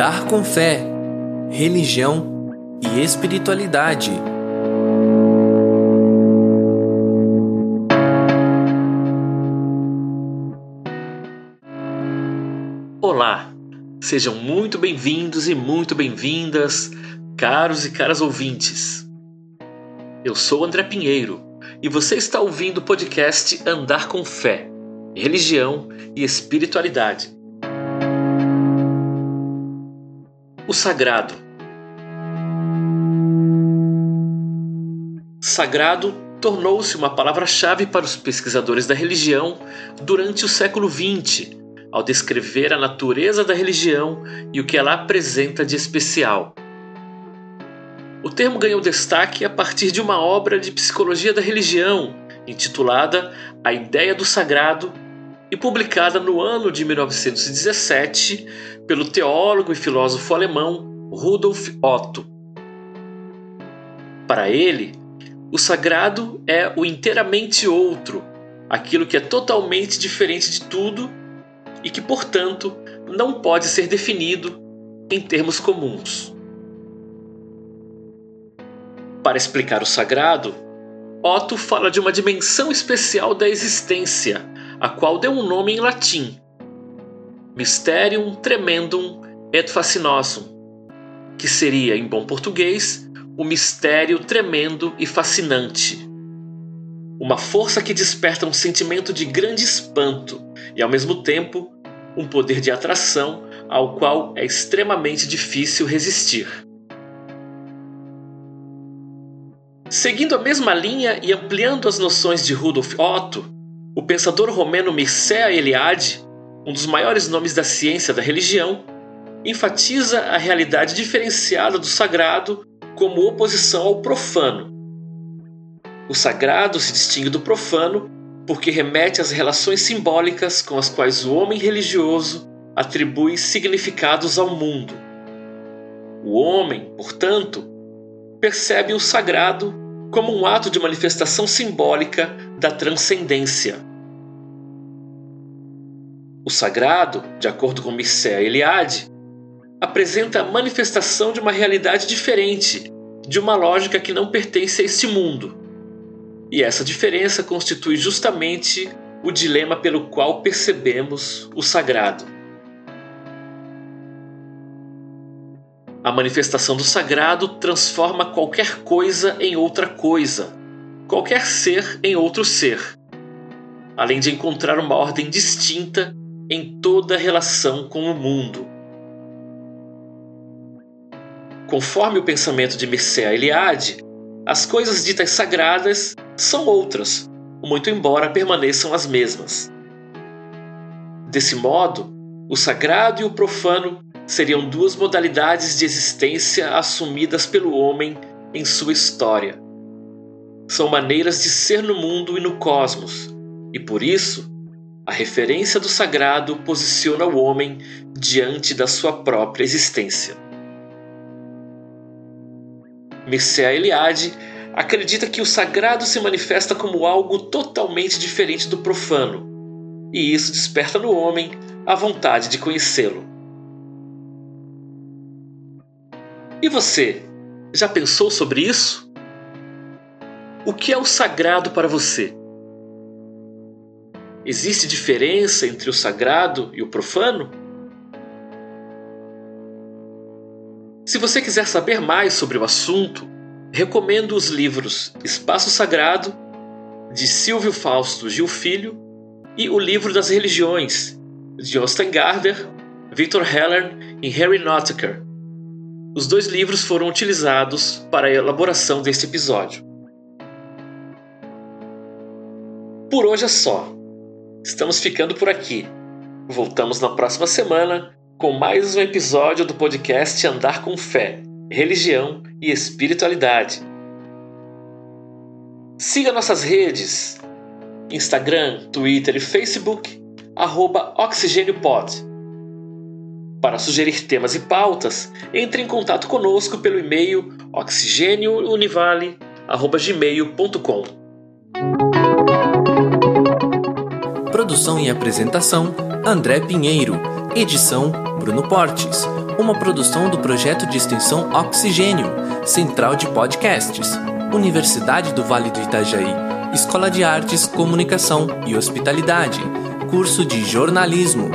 Andar com fé, religião e espiritualidade. Olá, sejam muito bem-vindos e muito bem-vindas, caros e caras ouvintes. Eu sou André Pinheiro e você está ouvindo o podcast Andar com Fé, Religião e Espiritualidade. O sagrado. Sagrado tornou-se uma palavra-chave para os pesquisadores da religião durante o século XX, ao descrever a natureza da religião e o que ela apresenta de especial. O termo ganhou destaque a partir de uma obra de psicologia da religião, intitulada A Ideia do Sagrado, e publicada no ano de 1917 pelo teólogo e filósofo alemão Rudolf Otto. Para ele, o sagrado é o inteiramente outro, aquilo que é totalmente diferente de tudo e que, portanto, não pode ser definido em termos comuns. Para explicar o sagrado, Otto fala de uma dimensão especial da existência a qual deu um nome em latim, Mysterium Tremendum et Fascinosum, que seria, em bom português, o mistério tremendo e fascinante. Uma força que desperta um sentimento de grande espanto e, ao mesmo tempo, um poder de atração ao qual é extremamente difícil resistir. Seguindo a mesma linha e ampliando as noções de Rudolf Otto, o pensador romeno Mircea Eliade, um dos maiores nomes da ciência da religião, enfatiza a realidade diferenciada do sagrado como oposição ao profano. O sagrado se distingue do profano porque remete às relações simbólicas com as quais o homem religioso atribui significados ao mundo. O homem, portanto, percebe o sagrado como um ato de manifestação simbólica da transcendência. O sagrado, de acordo com Mircea Eliade, apresenta a manifestação de uma realidade diferente, de uma lógica que não pertence a este mundo. E essa diferença constitui justamente o dilema pelo qual percebemos o sagrado. A manifestação do sagrado transforma qualquer coisa em outra coisa, qualquer ser em outro ser, além de encontrar uma ordem distinta em toda relação com o mundo. Conforme o pensamento de Mircea Eliade, as coisas ditas sagradas são outras, muito embora permaneçam as mesmas. Desse modo, o sagrado e o profano seriam duas modalidades de existência assumidas pelo homem em sua história. São maneiras de ser no mundo e no cosmos, e por isso, a referência do sagrado posiciona o homem diante da sua própria existência. Mircea Eliade acredita que o sagrado se manifesta como algo totalmente diferente do profano, e isso desperta no homem a vontade de conhecê-lo. E você, já pensou sobre isso? O que é o sagrado para você? Existe diferença entre o sagrado e o profano? Se você quiser saber mais sobre o assunto, recomendo os livros Espaço Sagrado, de Silvio Fausto Gil Filho, e O Livro das Religiões, de Austin Gardner, Victor Heller e Harry Nottaker, os dois livros foram utilizados para a elaboração deste episódio. Por hoje é só. Estamos ficando por aqui. Voltamos na próxima semana com mais um episódio do podcast Andar com Fé, Religião e Espiritualidade. Siga nossas redes: Instagram, Twitter e Facebook, arroba OxigênioPod para sugerir temas e pautas, entre em contato conosco pelo e-mail oxigêniounivale.gmail.com Produção e apresentação André Pinheiro. Edição Bruno Portes. Uma produção do projeto de extensão Oxigênio, Central de Podcasts, Universidade do Vale do Itajaí, Escola de Artes, Comunicação e Hospitalidade, curso de jornalismo.